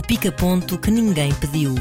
O pica-ponto que ninguém pediu.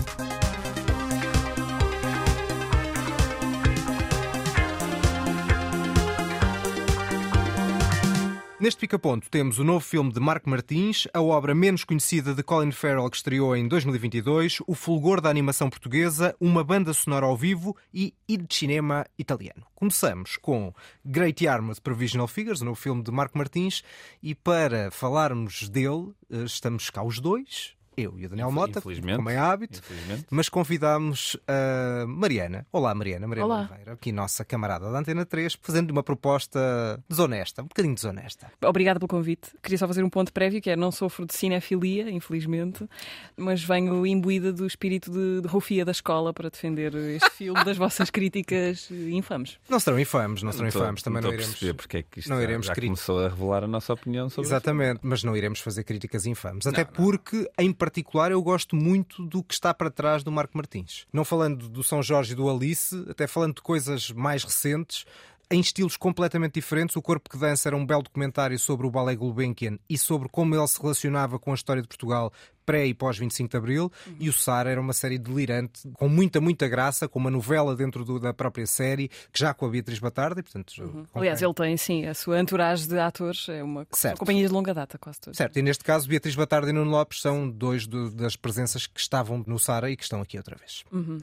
Neste pica-ponto temos o novo filme de Marco Martins, a obra menos conhecida de Colin Farrell que estreou em 2022, o fulgor da animação portuguesa, uma banda sonora ao vivo e de cinema italiano. Começamos com Great Yarmouth Provisional Figures, o novo filme de Marco Martins, e para falarmos dele, eh, estamos cá os dois, eu e o Daniel Mota, como é hábito, mas convidámos a Mariana. Olá, Mariana, Mariana Olá. Oliveira, aqui nossa camarada da Antena 3, fazendo uma proposta desonesta, um bocadinho desonesta. Obrigada pelo convite. Queria só fazer um ponto prévio, que é não sofro de cinefilia, infelizmente, mas venho imbuída do espírito de, de rufia da escola para defender este filme das vossas críticas infames. Não serão infames, não serão infames, também não, não iremos. porque é que isto não já, iremos já começou a revelar a nossa opinião sobre Exatamente, mas não iremos fazer críticas infames. Até não. porque, em particular, eu gosto muito do que está para trás do Marco Martins. Não falando do São Jorge e do Alice, até falando de coisas mais recentes, em estilos completamente diferentes. O Corpo que Dança era um belo documentário sobre o Ballet Gulbenkian e sobre como ele se relacionava com a história de Portugal pré e pós 25 de Abril, uhum. e o Sara era uma série delirante, com muita, muita graça, com uma novela dentro do, da própria série, que já com a Beatriz Batarda, e portanto... Uhum. Aliás, ele tem, sim, a sua entourage de atores, é uma, uma companhia de longa data, quase todos. Certo, e neste caso Beatriz Batarda e Nuno Lopes são dois do, das presenças que estavam no Sara e que estão aqui outra vez. Uhum.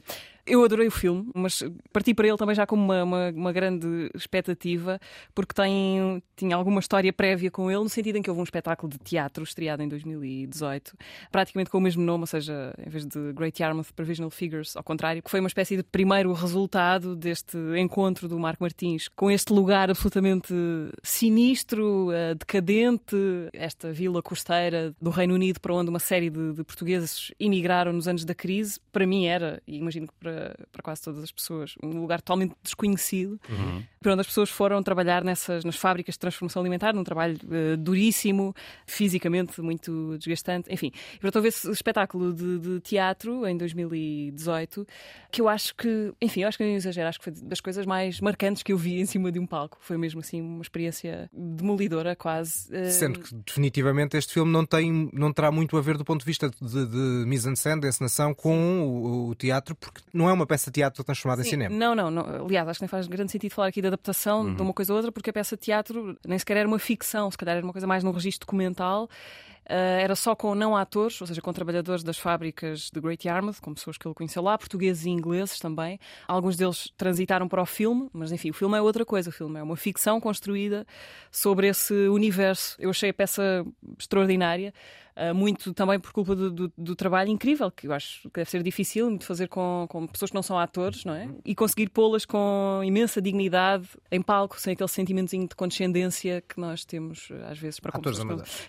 Eu adorei o filme, mas parti para ele também já com uma, uma, uma, grande expectativa, porque tem, tinha alguma história prévia com ele, no sentido em que houve um espetáculo de teatro estreado em 2018, praticamente com o mesmo nome, ou seja, em vez de Great Yarmouth Provisional Figures, ao contrário, que foi uma espécie de primeiro resultado deste encontro do Marco Martins com este lugar absolutamente sinistro, uh, decadente, esta vila costeira do Reino Unido para onde uma série de, de portugueses emigraram nos anos da crise. Para mim era, e imagino que para, para quase todas as pessoas, um lugar totalmente desconhecido, uhum. para onde as pessoas foram trabalhar nessas, nas fábricas de transformação alimentar, num trabalho uh, duríssimo, fisicamente muito desgastante, enfim. E portanto houve esse espetáculo de, de, teatro em 2018 que eu acho que, enfim, eu acho que não exagero, acho que foi das coisas mais marcantes que eu vi em cima de um palco. Foi mesmo assim uma experiência demolidora, quase. Sendo que definitivamente este filme não, tem, não terá muito a ver do ponto de vista de, de mise-en-scène, de encenação, com o, o, teatro, porque não é uma peça de teatro transformada Sim, em cinema. Não, não, não, Aliás, acho que nem faz grande sentido falar aqui de adaptação uhum. de uma coisa ou outra, porque a peça de teatro nem sequer era uma ficção, se calhar era uma coisa mais num registro documental. Uh, era só com não atores, ou seja, com trabalhadores das fábricas de Great Yarmouth, com pessoas que ele conheceu lá, portugueses e ingleses também. Alguns deles transitaram para o filme, mas enfim, o filme é outra coisa. O filme é uma ficção construída sobre esse universo. Eu achei a peça extraordinária. Uh, muito também por culpa do, do, do, trabalho incrível, que eu acho que deve ser difícil de fazer com, com pessoas que não são atores, não é? E conseguir pô-las com imensa dignidade em palco, sem aquele sentimentozinho de condescendência que nós temos às vezes para atores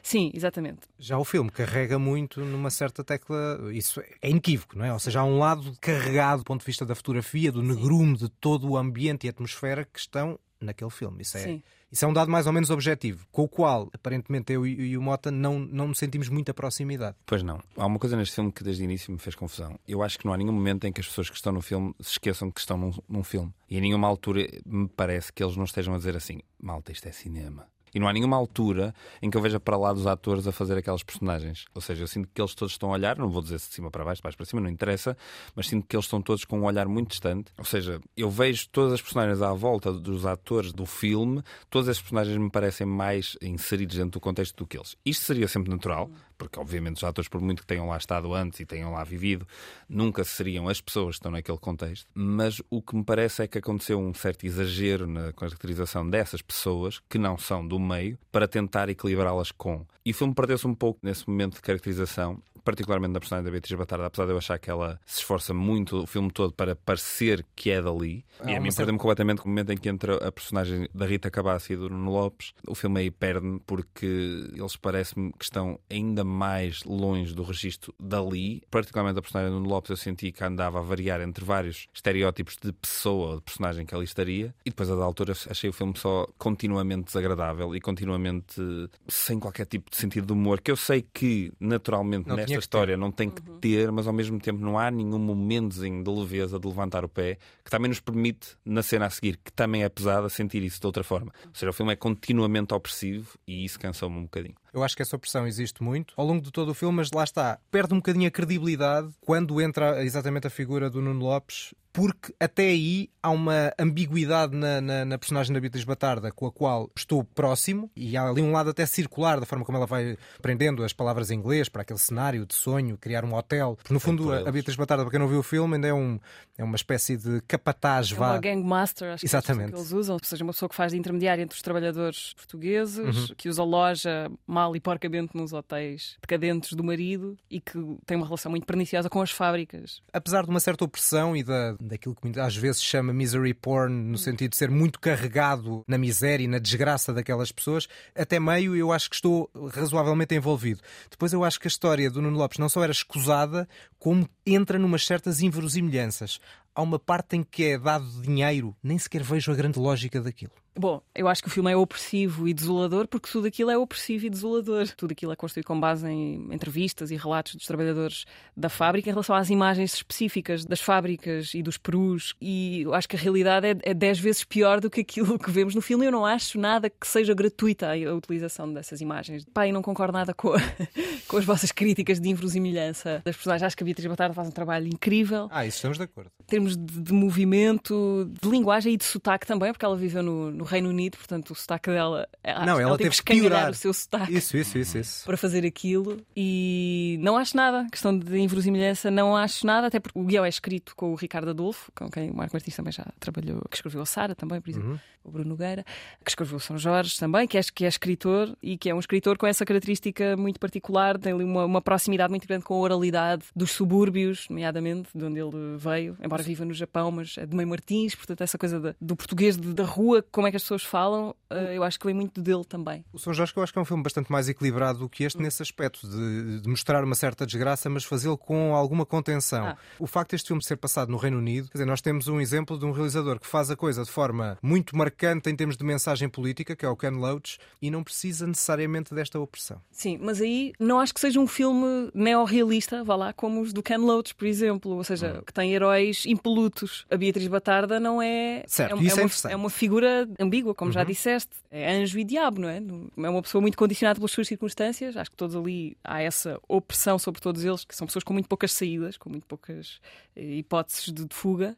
Sim, exatamente. Já o filme carrega muito numa certa tecla, isso é inequívoco, não é? Ou seja, há um lado carregado do ponto de vista da fotografia, do negrume, de todo o ambiente e atmosfera que estão naquele filme. Isso é. Sim. Isso é um dado mais ou menos objetivo, com o qual, aparentemente, eu e o Mota não, não nos sentimos muita proximidade. Pois não. Há uma coisa neste filme que desde o início me fez confusão. Eu acho que não há nenhum momento em que as pessoas que estão no filme se esqueçam que estão num, num filme. E a nenhuma altura me parece que eles não estejam a dizer assim: malta, isto é cinema. E não há nenhuma altura em que eu veja para lá dos atores a fazer aquelas personagens. Ou seja, eu sinto que eles todos estão a olhar, não vou dizer de cima para baixo, de baixo para cima, não interessa, mas sinto que eles estão todos com um olhar muito distante. Ou seja, eu vejo todas as personagens à volta dos atores do filme, todas as personagens me parecem mais inseridos dentro do contexto do que eles. Isto seria sempre natural, porque obviamente os atores, por muito que tenham lá estado antes e tenham lá vivido, nunca seriam as pessoas que estão naquele contexto. Mas o que me parece é que aconteceu um certo exagero na caracterização dessas pessoas, que não são do meio, para tentar equilibrá-las com. E o filme perdeu-se um pouco nesse momento de caracterização, particularmente da personagem da Beatriz Batarda, apesar de eu achar que ela se esforça muito o filme todo para parecer que é dali. Ah, e a mim perdeu-me completamente o momento em que entra a personagem da Rita Cabassi e do Nuno Lopes. O filme aí perde-me porque eles parecem-me que estão ainda mais longe do registro dali. Particularmente a personagem do Nuno Lopes, eu senti que andava a variar entre vários estereótipos de pessoa ou de personagem que ali estaria. E depois, a da altura, achei o filme só continuamente desagradável e continuamente sem qualquer tipo de sentido de humor, que eu sei que naturalmente não nesta história não tem que uhum. ter, mas ao mesmo tempo não há nenhum momentozinho de leveza de levantar o pé que também nos permite, na cena a seguir, que também é pesada, sentir isso de outra forma. Ou seja, o filme é continuamente opressivo e isso cansou-me um bocadinho. Eu acho que essa opressão existe muito ao longo de todo o filme, mas lá está, perde um bocadinho a credibilidade quando entra exatamente a figura do Nuno Lopes porque até aí há uma ambiguidade na, na, na, personagem da Beatriz Batarda com a qual estou próximo e há ali um lado até circular da forma como ela vai aprendendo as palavras em inglês para aquele cenário de sonho, criar um hotel. Porque no fundo a, a Beatriz Batarda, para quem não viu o filme, ainda é, um, é uma espécie de capataz. É vá. uma gangmaster, acho Exatamente. que, é que eles usam, ou seja, uma pessoa que faz de intermediária entre os trabalhadores portugueses, uhum. que usa loja mal e porcamente nos hotéis decadentes do marido e que tem uma relação muito perniciosa com as fábricas. Apesar de uma certa opressão e da, daquilo que às vezes chama misery porn, no sentido de ser muito carregado na miséria e na desgraça daquelas pessoas, até meio eu acho que estou razoavelmente envolvido. Depois eu acho que a história do Nuno Lopes não só era escusada, como entra numas certas inverosimilhanças. Há uma parte em que é dado dinheiro, nem sequer vejo a grande lógica daquilo. Bom, eu acho que o filme é opressivo e desolador porque tudo aquilo é opressivo e desolador. Tudo aquilo é construído com base em entrevistas e relatos dos trabalhadores da fábrica em relação às imagens específicas das fábricas e dos perus. E eu acho que a realidade é, é dez vezes pior do que aquilo que vemos no filme. Eu não acho nada que seja gratuita a utilização dessas imagens. Pai, não concordo nada com, a, com as vossas críticas de inverosimilhança das personagens. Acho que a Beatriz Batarda faz um trabalho incrível. Ah, isso estamos de acordo. Em termos de, de movimento, de linguagem e de sotaque também, porque ela viveu no, no Reino Unido, portanto o sotaque dela. Não, ela, ela teve que piorar o seu sotaque. Isso, isso, isso, isso. Para fazer aquilo. E não acho nada. Questão de inverosimilhança, não acho nada, até porque o guião é escrito com o Ricardo Adolfo, com quem o Marco Martins também já trabalhou, que escreveu a Sara também, por exemplo, uhum. o Bruno Nogueira, que escreveu São Jorge também, que é, que é escritor e que é um escritor com essa característica muito particular, tem ali uma, uma proximidade muito grande com a oralidade dos subúrbios, nomeadamente, de onde ele veio, embora viva no Japão, mas é de Meio Martins, portanto, essa coisa do português de, da rua, como é que as pessoas falam, uh, eu acho que vem muito dele também. O São Jorge, eu acho que é um filme bastante mais equilibrado do que este, hum. nesse aspecto, de, de, mostrar uma certa desgraça, mas fazê-lo com alguma contenção. Ah. O facto deste filme ser passado no Reino Unido, quer dizer, nós temos um exemplo de um realizador que faz a coisa de forma muito marcante em termos de mensagem política, que é o Ken Loach, e não precisa necessariamente desta opressão. Sim, mas aí não acho que seja um filme neorrealista, vá lá, como os do Ken Loach, por exemplo, ou seja, hum. que tem heróis impolutos. A Beatriz Batarda não é. Certo, é, isso é, é, uma, é uma figura ambígua, como uhum. já disseste. É anjo e diabo, não é? É uma pessoa muito condicionada pelas suas circunstâncias. Acho que todos ali há essa opressão sobre todos eles, que são pessoas com muito poucas saídas, com muito poucas eh, hipóteses de, de fuga.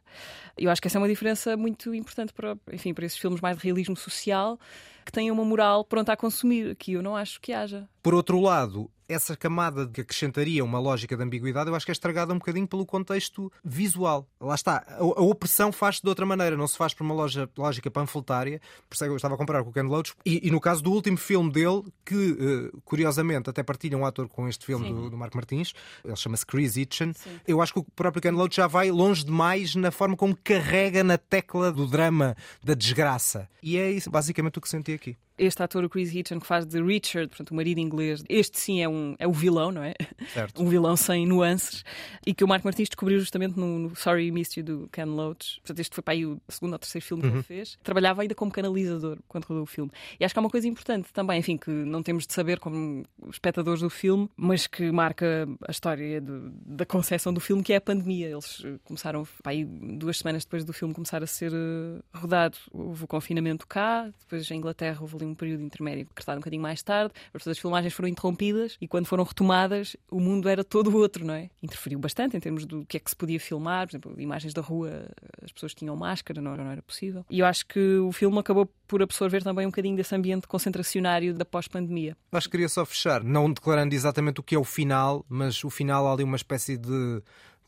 Eu acho que essa é uma diferença muito importante para, enfim, para esses filmes mais de realismo social que têm uma moral pronta a consumir, que eu não acho que haja. Por outro lado, essa camada que acrescentaria uma lógica de ambiguidade, eu acho que é estragada um bocadinho pelo contexto visual. Lá está, a, a opressão faz-se de outra maneira, não se faz por uma loja, lógica panfletária. Por isso é que eu estava a comparar com o Ken Loach. E, e no caso do último filme dele, que uh, curiosamente até partilha um ator com este filme do, do Marco Martins, ele chama-se Chris Hitchen. Eu acho que o próprio Ken Loach já vai longe demais na forma como carrega na tecla do drama, da desgraça. E é isso, basicamente o que senti aqui este ator, o Chris Hitchen, que faz de Richard, portanto, o marido inglês, este sim é, um, é o vilão, não é? Certo. Um vilão sem nuances, e que o Marco Martins descobriu justamente no, no Sorry Missed You do Ken Loach. Portanto, este foi para aí o segundo ou terceiro filme uhum. que ele fez. Trabalhava ainda como canalizador quando rodou o filme. E acho que há uma coisa importante também, enfim, que não temos de saber como espectadores do filme, mas que marca a história de, da concepção do filme, que é a pandemia. Eles começaram, para aí duas semanas depois do filme começar a ser uh, rodado, houve o confinamento cá, depois em Inglaterra houve ali um período intermédio decretado um bocadinho mais tarde, as filmagens foram interrompidas e quando foram retomadas o mundo era todo outro, não é? Interferiu bastante em termos do que é que se podia filmar, por exemplo, imagens da rua, as pessoas tinham máscara, não, não era possível. E eu acho que o filme acabou por absorver também um bocadinho desse ambiente concentracionário da pós-pandemia. Acho que queria só fechar, não declarando exatamente o que é o final, mas o final há ali uma espécie de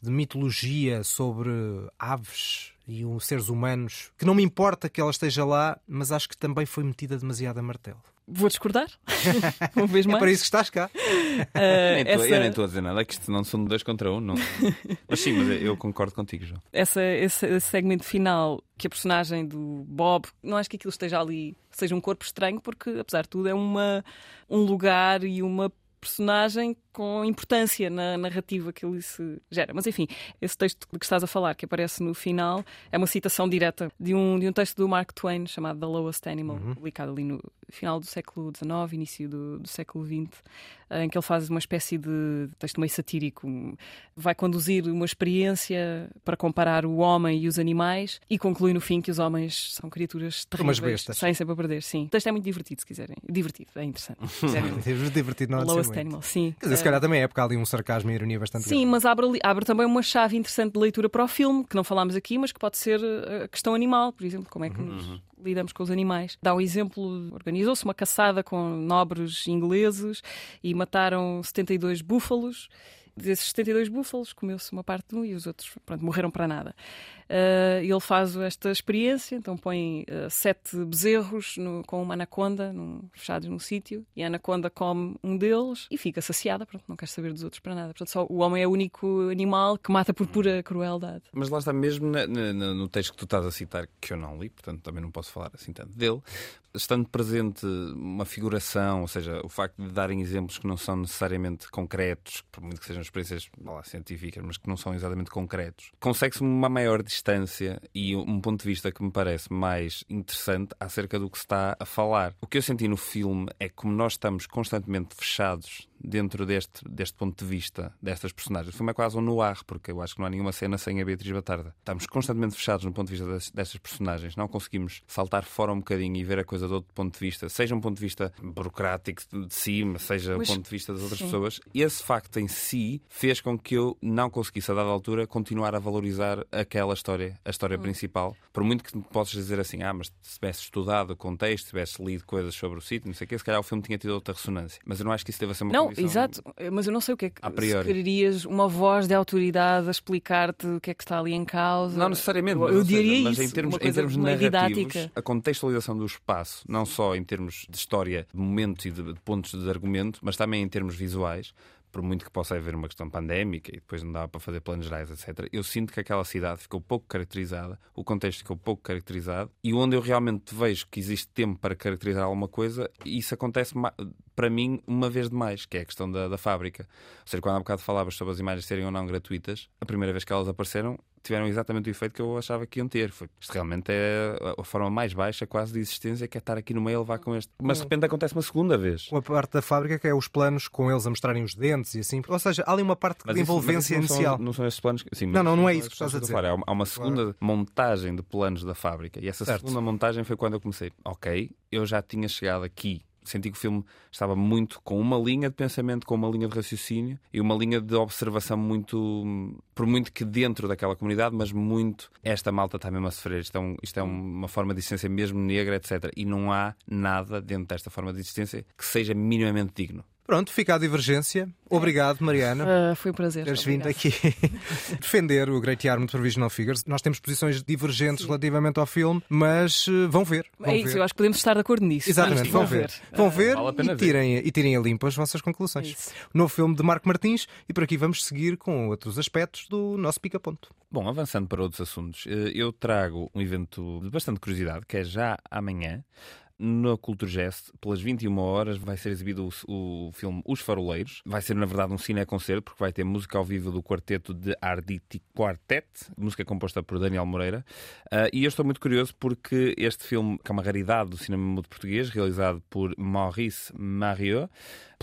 de mitologia sobre aves e um, seres humanos, que não me importa que ela esteja lá, mas acho que também foi metida demasiado a martelo. Vou discordar. Uma vez mais. É para isso que estás cá. Uh, essa... Eu nem estou a dizer nada, é que isto não são dois contra um. Não. mas sim, mas eu concordo contigo, João. Essa, esse, esse, segmento final, que a personagem do Bob, não acho que aquilo esteja ali, seja um corpo estranho, porque apesar de tudo é uma, um lugar e uma personagem com importância na narrativa que ele se gera. Mas enfim, esse texto de que estás a falar, que aparece no final, é uma citação direta de um, de um texto do Mark Twain chamado The Lowest Animal, uhum. publicado ali no final do século XIX, início do, do século XX, em que ele faz uma espécie de texto meio satírico. Vai conduzir uma experiência para comparar o homem e os animais e conclui no fim que os homens são criaturas terríveis. Umas bestas. Saem sempre a perder, sim. O texto é muito divertido, se quiserem. Divertido, é interessante. divertido não Lowest Animal, sim. Quer dizer, se calhar também é porque há ali um sarcasmo e ironia bastante Sim, grande. mas abre, abre também uma chave interessante de leitura para o filme, que não falámos aqui, mas que pode ser eh, a questão animal, por exemplo, como é que uhum. nos lidamos com os animais. Dá um exemplo: organizou-se uma caçada com nobres ingleses e mataram 72 búfalos desses 72 búfalos, comeu-se uma parte de um e os outros pronto, morreram para nada. Uh, ele faz esta experiência, então põe uh, sete bezerros no, com uma anaconda num, fechados num sítio e a anaconda come um deles e fica saciada, pronto, não quer saber dos outros para nada. Portanto, só o homem é o único animal que mata por pura crueldade. Mas lá está mesmo na, na, no texto que tu estás a citar, que eu não li, portanto também não posso falar assim tanto dele, estando presente uma figuração, ou seja, o facto de darem exemplos que não são necessariamente concretos, por muito que sejam experiências lá, científicas, mas que não são exatamente concretos, consegue-se uma maior distância e um ponto de vista que me parece mais interessante acerca do que se está a falar. O que eu senti no filme é que, como nós estamos constantemente fechados dentro deste, deste ponto de vista destas personagens. O filme é quase um noir, porque eu acho que não há nenhuma cena sem a Beatriz Batarda. Estamos constantemente fechados no ponto de vista destas personagens, não conseguimos saltar fora um bocadinho e ver a coisa de outro ponto de vista, seja um ponto de vista burocrático de cima, seja o ponto de vista das outras sim. pessoas. Esse facto em si fez com que eu não conseguisse, a dada altura, continuar a valorizar aquela história, a história hum. principal. Por muito que possas dizer assim, ah, mas se tivesse estudado o contexto, se tivesse lido coisas sobre o sítio, não sei o quê, se calhar o filme tinha tido outra ressonância. Mas eu não acho que isso deva ser uma não, Exato, mas eu não sei o que é que. Se querias uma voz de autoridade a explicar-te o que é que está ali em causa. Não necessariamente. Eu, eu diria seja, isso. Mas em termos, em termos narrativos, a contextualização do espaço, não só em termos de história, de momentos e de, de pontos de argumento, mas também em termos visuais, por muito que possa haver uma questão pandémica e depois não dá para fazer planos gerais, etc., eu sinto que aquela cidade ficou pouco caracterizada, o contexto ficou pouco caracterizado, e onde eu realmente vejo que existe tempo para caracterizar alguma coisa, isso acontece para mim uma vez demais, que é a questão da, da fábrica. Ou seja, quando há bocado falavas sobre as imagens serem ou não gratuitas, a primeira vez que elas apareceram, tiveram exatamente o efeito que eu achava que iam ter. Foi, isto realmente é a forma mais baixa quase de existência, que é estar aqui no meio a levar com este. Mas de repente acontece uma segunda vez. Uma parte da fábrica que é os planos com eles a mostrarem os dentes e assim. Ou seja, há ali uma parte mas de envolvência não inicial. São, não são esses planos. Sim, não, não, não é isso que estás a dizer. Há uma segunda claro. montagem de planos da fábrica. E essa certo. segunda montagem foi quando eu comecei. Ok, eu já tinha chegado aqui senti que o filme estava muito com uma linha de pensamento, com uma linha de raciocínio e uma linha de observação muito, por muito que dentro daquela comunidade, mas muito esta malta está mesmo a sofrer. Isto é, um, isto é uma forma de existência mesmo negra, etc. E não há nada dentro desta forma de existência que seja minimamente digno. Pronto, fica a divergência. Obrigado, Mariana. Uh, foi um prazer. Teres vindo aqui defender o Great Yarmouth Provisional Figures. Nós temos posições divergentes Sim. relativamente ao filme, mas uh, vão ver. Vão é isso, ver. eu acho que podemos estar de acordo nisso. Exatamente, vão, ver. ver. Vão ver, vale e, tirem, e tirem a limpo as vossas conclusões. É Novo filme de Marco Martins e por aqui vamos seguir com outros aspectos do nosso pica-ponto. Bom, avançando para outros assuntos, eh, eu trago um evento de bastante curiosidade, que é já amanhã na Culturgest, pelas 21 horas, vai ser exibido o, o, filme Os Faroleiros. Vai ser, na verdade, um cineconcerto, porque vai ter música ao vivo do quarteto de Arditi Quartet, música composta por Daniel Moreira. Uh, e eu estou muito curioso porque este filme, que é uma raridade do cinema mudo português, realizado por Maurice Mariot,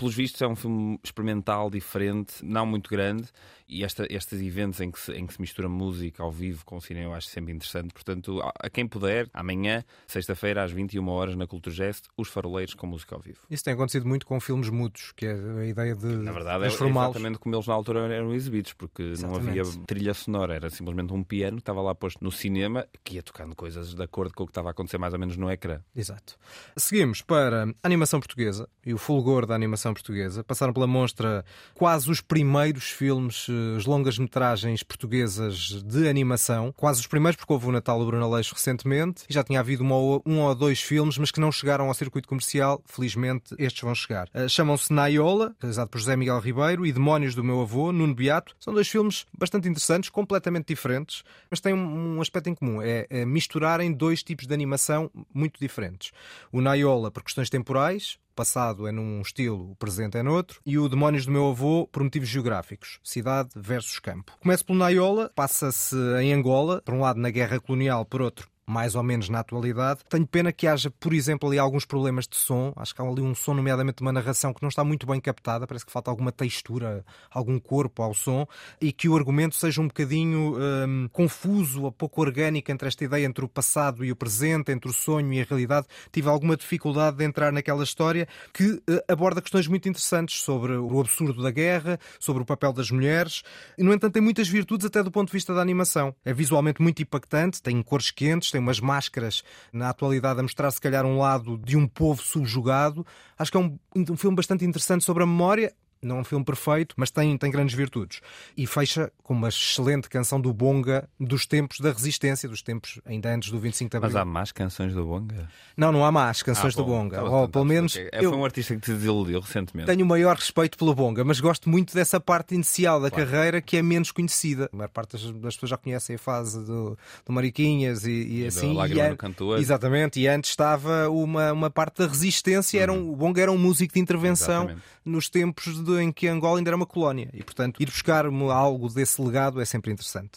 pelos vistos é um filme experimental, diferente, não muito grande, e esta, estes eventos em que, se, em que se mistura música ao vivo com o cinema eu acho sempre interessante. Portanto, a, a quem puder, amanhã, sexta-feira, às 21 horas na Culturgest, os faroleiros com música ao vivo. Isso tem acontecido muito com filmes mudos, que é a ideia de. Na verdade, é exatamente como eles na altura eram exibidos, porque exatamente. não havia trilha sonora, era simplesmente um piano que estava lá posto no cinema, que ia tocando coisas de acordo com o que estava a acontecer mais ou menos no ecrã. Exato. Seguimos para a animação portuguesa e o fulgor da animação portuguesa. Passaram pela mostra quase os primeiros filmes eh, as longas-metragens portuguesas de animação, quase os primeiros, porque houve o Natal do Bruno Aleixo recentemente, e já tinha havido uma, um ou dois filmes, mas que não chegaram ao circuito comercial, felizmente estes vão chegar. Uh, Chamam-se Naiola, realizado por José Miguel Ribeiro, e Demónios do Meu Avô, Nuno Beato. São dois filmes bastante interessantes, completamente diferentes, mas têm um, um aspecto em comum: é, é misturarem dois tipos de animação muito diferentes. O Naiola, por questões temporais, passado é num estilo, o presente é noutro, e o Demónios do Meu Avô por motivos geográficos, cidade versus campo. Começa pelo Naiola, passa-se em Angola, por um lado na guerra colonial, por outro mais ou menos na atualidade. Tenho pena que haja, por exemplo, ali alguns problemas de som. Acho que há ali um som, nomeadamente uma narração, que não está muito bem captada. Parece que falta alguma textura, algum corpo ao som. E que o argumento seja um bocadinho hum, confuso, ou pouco orgânico entre esta ideia entre o passado e o presente, entre o sonho e a realidade. Tive alguma dificuldade de entrar naquela história que uh, aborda questões muito interessantes sobre o absurdo da guerra, sobre o papel das mulheres. E, no entanto, tem muitas virtudes até do ponto de vista da animação. É visualmente muito impactante, tem cores quentes, tem umas máscaras na atualidade a mostrar se calhar um lado de um povo subjugado. Acho que é um, um filme bastante interessante sobre a memória. Não é um filme perfeito, mas tem, tem grandes virtudes. E fecha com uma excelente canção do Bonga dos tempos da resistência, dos tempos ainda antes do 25 de Abril. Mas há más canções do Bonga? Não, não há más canções ah, do bom, Bonga. tá Ou, pelo menos. Okay. É, eu foi um artista que te desiludiu recentemente. Tenho o maior respeito pelo Bonga, mas gosto muito dessa parte inicial da Claro. carreira que é menos conhecida. A maior parte das, das pessoas já conhecem a fase do, do Mariquinhas e, e E assim. E no Canto Ouro. Exatamente, e antes estava uma, uma parte da resistência. Era um, o Bonga era um músico de intervenção Uhum. Exatamente. nos tempos de- em que Angola ainda era uma colónia. E, portanto, ir buscar algo desse legado é sempre interessante.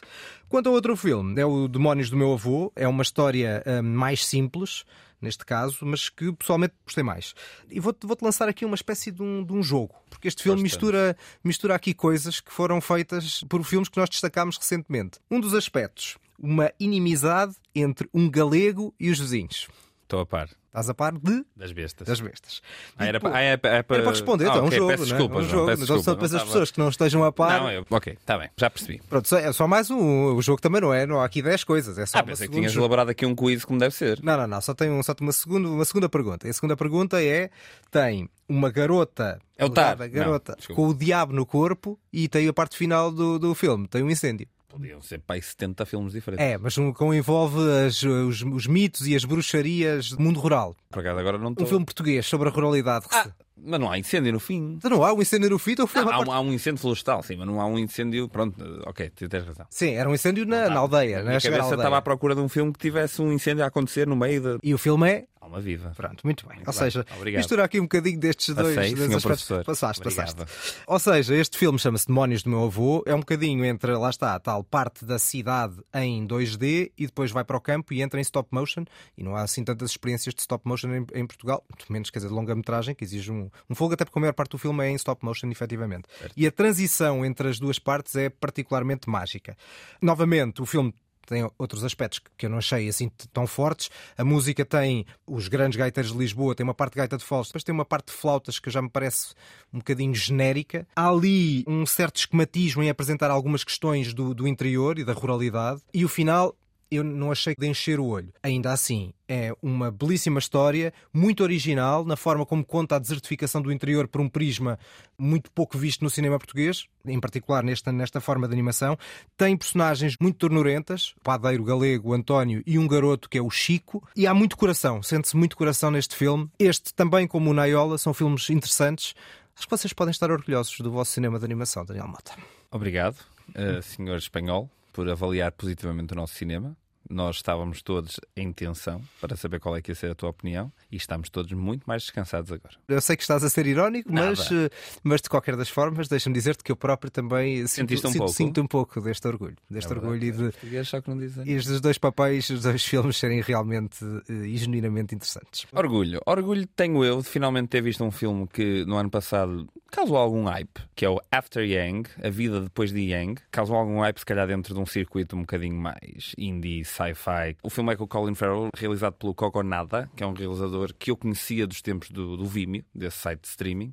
Quanto ao outro filme, é o Demónios do Meu Avô. É uma história hum, mais simples, neste caso, mas que pessoalmente gostei mais. E vou-te vou-te lançar aqui uma espécie de um, de um jogo, porque este filme mistura, mistura aqui coisas que foram feitas por filmes que nós destacámos recentemente. Um dos aspectos, uma inimizade entre um galego e os vizinhos. Estou a par Estás a par de das bestas. das bestas. Ah, era, E, pô, pa- ah, é, pa- é para... para responder, ah, então, é um jogo, peço é? desculpa, É um jogo. peço Então, desculpa, só para as pessoas que não estejam a par. Não, eu... ok, está bem, já percebi. Pronto, só- é só mais um. O jogo também não é. Não há aqui 10 coisas. É só Ah, uma pensei que tinhas jogo. elaborado aqui um quiz como deve ser. Não, não, não. Só tem, um, só tem uma, segunda, uma segunda pergunta. E a segunda pergunta é: tem uma garota. É o Tar. garota Não, com o diabo no corpo e tem a parte final do, do filme. Tem um incêndio. Podiam ser pai 70 filmes diferentes. É, mas um, com envolve as- os, os mitos e as bruxarias do mundo rural. Por acaso agora não Um estou. filme português sobre a ruralidade. Ah, mas não há incêndio no fim. Então não há um incêndio no fim, então filme. Não, há, um, há um incêndio florestal, sim, mas não há um incêndio. Pronto, ok, tu tens razão. Sim, era um incêndio na, na aldeia. Na né? minha Chegar à cabeça aldeia. estava à procura de um filme que tivesse um incêndio a acontecer no meio da E o filme é alma viva. Pronto, muito bem. Ou bem, seja, obrigado. misturar aqui um bocadinho destes dois, senhor aspectos. professor. Passaste, Obrigado. passaste. Ou seja, este filme chama-se Demónios do Meu Avô. É um bocadinho entre, lá está, a tal parte da cidade em 2D e depois vai para o campo e entra em stop motion. E não há assim tantas experiências de stop motion em, em Portugal, muito menos, quer dizer, de longa-metragem, que exige um, um fogo, até porque a maior parte do filme é em stop motion, efetivamente. E a transição entre as duas partes é particularmente mágica. Novamente, o filme tem outros aspectos que eu não achei assim tão fortes. A música tem os grandes gaiteiros de Lisboa, tem uma parte de gaita de foles, depois tem uma parte de flautas que já me parece um bocadinho genérica. Há ali um certo esquematismo em apresentar algumas questões do, do interior e da ruralidade. E o final. Eu não achei de encher o olho. Ainda assim, é uma belíssima história, muito original, na forma como conta a desertificação do interior por um prisma muito pouco visto no cinema português, em particular nesta, nesta forma de animação. Tem personagens muito tornurentas, o padeiro galego, António, e um garoto que é o Chico. E há muito coração, sente-se muito coração neste filme. Este, também como o Naiola, são filmes interessantes. Acho que vocês podem estar orgulhosos do vosso cinema de animação, Daniel Mota. Obrigado, eh, senhor espanhol, por avaliar positivamente o nosso cinema. Nós estávamos todos em tensão para saber qual é que ia ser a tua opinião e estamos todos muito mais descansados agora. Eu sei que estás a ser irónico, mas, Nada. eh, mas de qualquer das formas, deixa-me dizer-te que eu próprio também sinto, um sinto, pouco? sinto um pouco deste orgulho. Deste É verdade, orgulho e de, português só que não dizem. e dos dois papéis, os dois filmes serem realmente eh, e genuinamente interessantes. Orgulho. Orgulho tenho eu de finalmente ter visto um filme que no ano passado causou algum hype, que é o After Yang, A Vida Depois de Yang. Causou algum hype, se calhar, dentro de um circuito um bocadinho mais indie, sci-fi. O filme é com o Colin Farrell, realizado pelo Coco Nada, que é um realizador que eu conhecia dos tempos do, do Vimeo, desse site de streaming.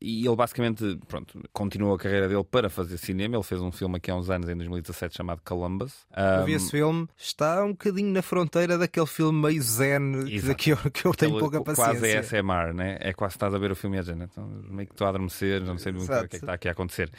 E ele basicamente, pronto, continuou a carreira dele para fazer cinema. Ele fez um filme aqui há uns anos, em 2017, chamado Columbus. Eu vi Um, esse filme, está um bocadinho na fronteira daquele filme meio zen que, Exato. que, eu, que eu tenho Aquele pouca Quase paciência. ASMR, né? É quase que estás a ver o filme e a então, meio que estou a adormecer. não sei muito o que é que está aqui a acontecer.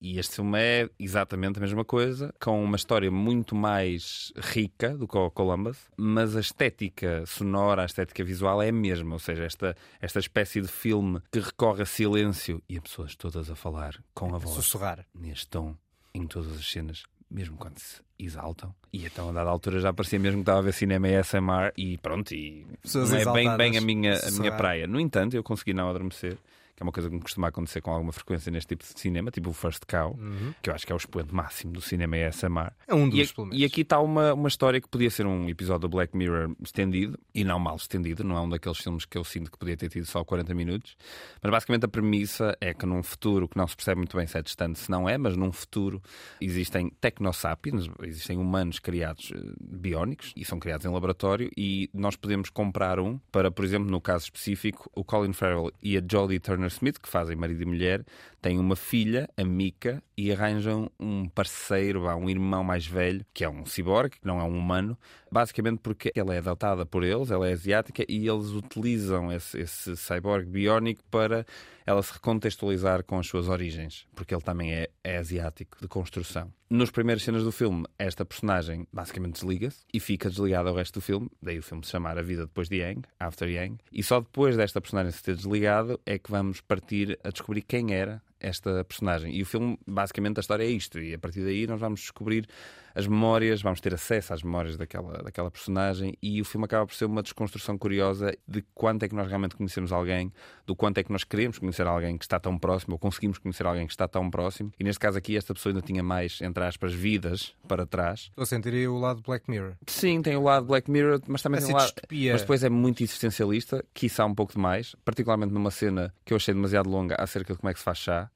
E este filme é exatamente a mesma coisa, com uma história muito mais rica do que o Columbus, mas a estética sonora, a estética visual é a mesma, ou seja, esta, esta espécie de filme que recorre a silêncio e a pessoas todas a falar com a voz. Sussurrar. Neste tom, em todas as cenas mesmo quando se exaltam. E então, a dada altura, já parecia mesmo que estava a ver cinema e SMR e pronto, e Pessoas não é bem, bem a minha, a minha praia. No entanto, eu consegui não adormecer. Que é uma coisa que me costuma acontecer com alguma frequência neste tipo de cinema, tipo o First Cow, que eu acho que é o expoente máximo do cinema e SMR. É um dos, E, pelo menos. e aqui está uma, uma história que podia ser um episódio do Black Mirror estendido, e não mal estendido, não é um daqueles filmes que eu sinto que podia ter tido só 40 minutos. Mas basicamente a premissa é que num futuro, que não se percebe muito bem se é distante, se não é, mas num futuro existem tecnosapiens, existem humanos criados eh, biónicos e são criados em laboratório, e nós podemos comprar um para, por exemplo, no caso específico, o Colin Farrell e a Jodie Turner-Smith, que fazem marido e mulher, têm uma filha, a Mika, e arranjam um parceiro, um irmão mais velho, que é um ciborgue, que não é um humano, basicamente porque ela é adotada por eles, ela é asiática, e eles utilizam esse, esse cyborg biónico para ela se recontextualizar com as suas origens, porque ele também é, é asiático, de construção. Nas primeiras cenas do filme, esta personagem basicamente desliga-se e fica desligada ao resto do filme, daí o filme se chamar A Vida Depois de Yang, After Yang, e só depois desta personagem se ter desligado é que vamos partir a descobrir quem era esta personagem. E o filme, basicamente, a história é isto, e a partir daí nós vamos descobrir as memórias, vamos ter acesso às memórias daquela, daquela personagem, e o filme acaba por ser uma desconstrução curiosa de quanto é que nós realmente conhecemos alguém, do quanto é que nós queremos conhecer alguém que está tão próximo, ou conseguimos conhecer alguém que está tão próximo. E neste caso aqui, esta pessoa ainda tinha mais, entre aspas, vidas para trás. Estou a sentir o lado Black Mirror. Sim, tem o lado Black Mirror, mas também Essa tem o lado. distopia. Mas depois é muito existencialista, quiçá um pouco demais, particularmente numa cena que eu achei demasiado longa acerca de como é que se faz chá.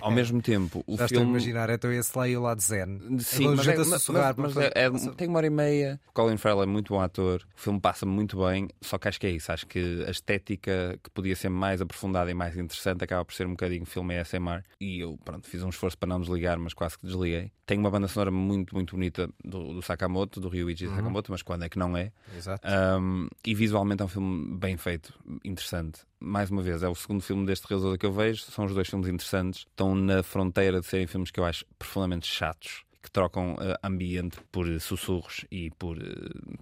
Ao mesmo tempo, o Já estou a filme. imaginar, então esse lá e o lado zen. Sim, mas, é, mas- mas é- é- tem uma hora e meia. O Colin Farrell é muito bom ator, o filme passa muito bem. Só que acho que é isso. Acho que a estética que podia ser mais aprofundada e mais interessante acaba por ser um bocadinho filme ASMR. E eu, pronto, fiz um esforço para não desligar, mas quase que desliguei. Tem uma banda sonora muito, muito bonita do, do Sakamoto, do Ryuichi Uhum. Sakamoto, mas quando é que não é? Exato. Um, e visualmente é um filme bem feito, interessante. Mais uma vez, é o segundo filme deste realizador que eu vejo. São os dois filmes interessantes. Estão na fronteira de serem filmes que eu acho profundamente chatos. Que trocam eh, ambiente por eh, sussurros e por, eh,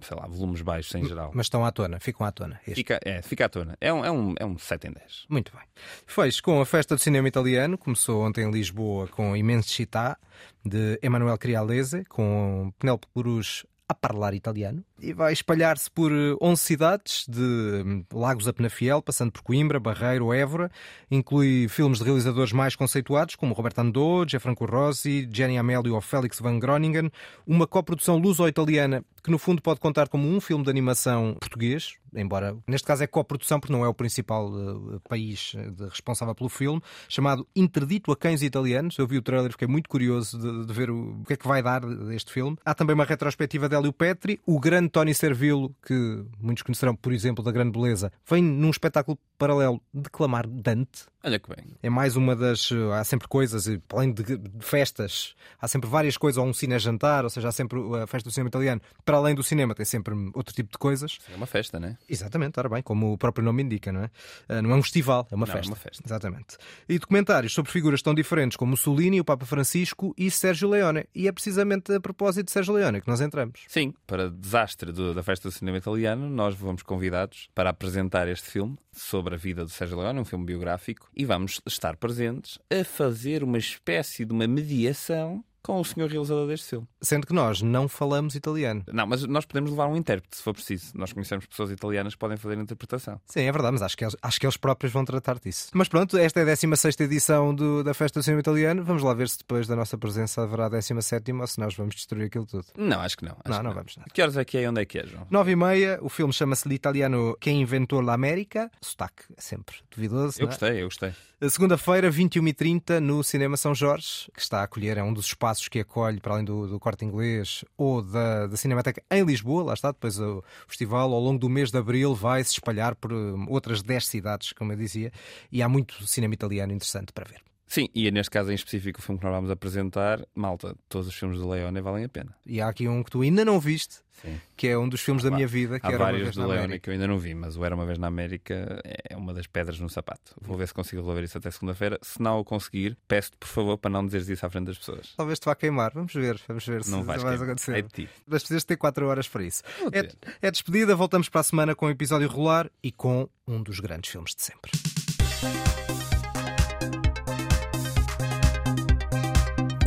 sei lá, volumes baixos em geral. Mas estão à tona, ficam à tona. Este. Fica, é, fica à tona. É um, é, um, é um 7 em 10. Muito bem. Fecho com a Festa do Cinema Italiano. Começou ontem em Lisboa com Immensità, de Emanuele Crialese, com Penélope Cruz a falar italiano. E vai espalhar-se por eh, 11 cidades, de hum, Lagos a Penafiel, passando por Coimbra, Barreiro, Évora. Inclui filmes de realizadores mais conceituados, como Roberto Andò, Gianfranco Rossi, Jenny Amelio ou Félix Van Groningen. Uma coprodução luso-italiana que, no fundo, pode contar como um filme de animação português, embora neste caso é coprodução, porque não é o principal eh, país eh, de- responsável pelo filme, chamado Interdito a Cães Italianos. Eu vi o trailer fiquei muito curioso de, de ver o, o que é que vai dar este filme. Há também uma retrospectiva de Hélio Petri, o grande Tony Servillo, que muitos conhecerão, por exemplo, da Grande Beleza, vem num espetáculo paralelo declamar Dante. Olha que bem. É mais uma das. uh, Há sempre coisas, além de, festas, há sempre várias coisas, ou um cine-jantar, ou seja, há sempre a festa do cinema italiano. Para além do cinema, tem sempre outro tipo de coisas. É uma festa, né? Exatamente, ora bem, como o próprio nome indica, não é? Ah, Não é um festival, é uma Não, é festa. uma festa. Exatamente. E documentários sobre figuras tão diferentes como Mussolini, o Papa Francisco e Sérgio Leone. E é precisamente a propósito de Sérgio Leone que nós entramos. Sim, para desastre do- da festa do cinema italiano, nós fomos convidados para apresentar este filme sobre a vida de Sérgio Leone, um filme biográfico, e vamos estar presentes a fazer uma espécie de uma mediação com o senhor realizador deste filme. Sendo que nós não falamos italiano. Não, mas nós podemos levar um intérprete, se for preciso. Nós conhecemos pessoas italianas que podem fazer a interpretação. Sim, é verdade, mas acho que, eles, acho que eles próprios vão tratar disso. Mas pronto, esta é a 16 edição do- da Festa do Cinema Italiano. Vamos lá ver se depois da nossa presença haverá a 17 ou se nós vamos destruir aquilo tudo. Não, acho que não. acho Não, que não vamos nada. Que horas é que é e onde é que é, João? 9 e meia, o filme chama-se L'Italiano Quem Inventou l'América. Sotaque é sempre duvidoso. Eu não é? gostei, eu gostei. A Segunda-feira, 21h30, no Cinema São Jorge, que está a acolher, é um dos espaços que acolhe, para além do, do corte inglês ou da, da Cinemateca em Lisboa, lá está, depois o festival ao longo do mês de abril vai se espalhar por hum, outras 10 cidades, como eu dizia, e há muito cinema italiano interessante para ver. Sim, e neste caso em específico, o filme que nós vamos apresentar, malta, todos os filmes do Leone valem a pena. E há aqui um que tu ainda não viste, Sim. que é um dos filmes da minha vida, que Há era vários do na Leone América. que eu ainda não vi, mas o Era uma vez na América é uma das pedras no sapato. Vou ver se consigo resolver isso até segunda-feira. Se não o conseguir, peço-te por favor para não dizeres isso à frente das pessoas. Talvez te vá queimar, vamos ver, vamos ver se Não se vais vai acontecer. É de ti. Mas precisas ter 4 horas para isso. É, é despedida, voltamos para a semana com o episódio rolar e com um dos grandes filmes de sempre.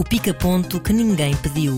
Pica-ponto que ninguém pediu.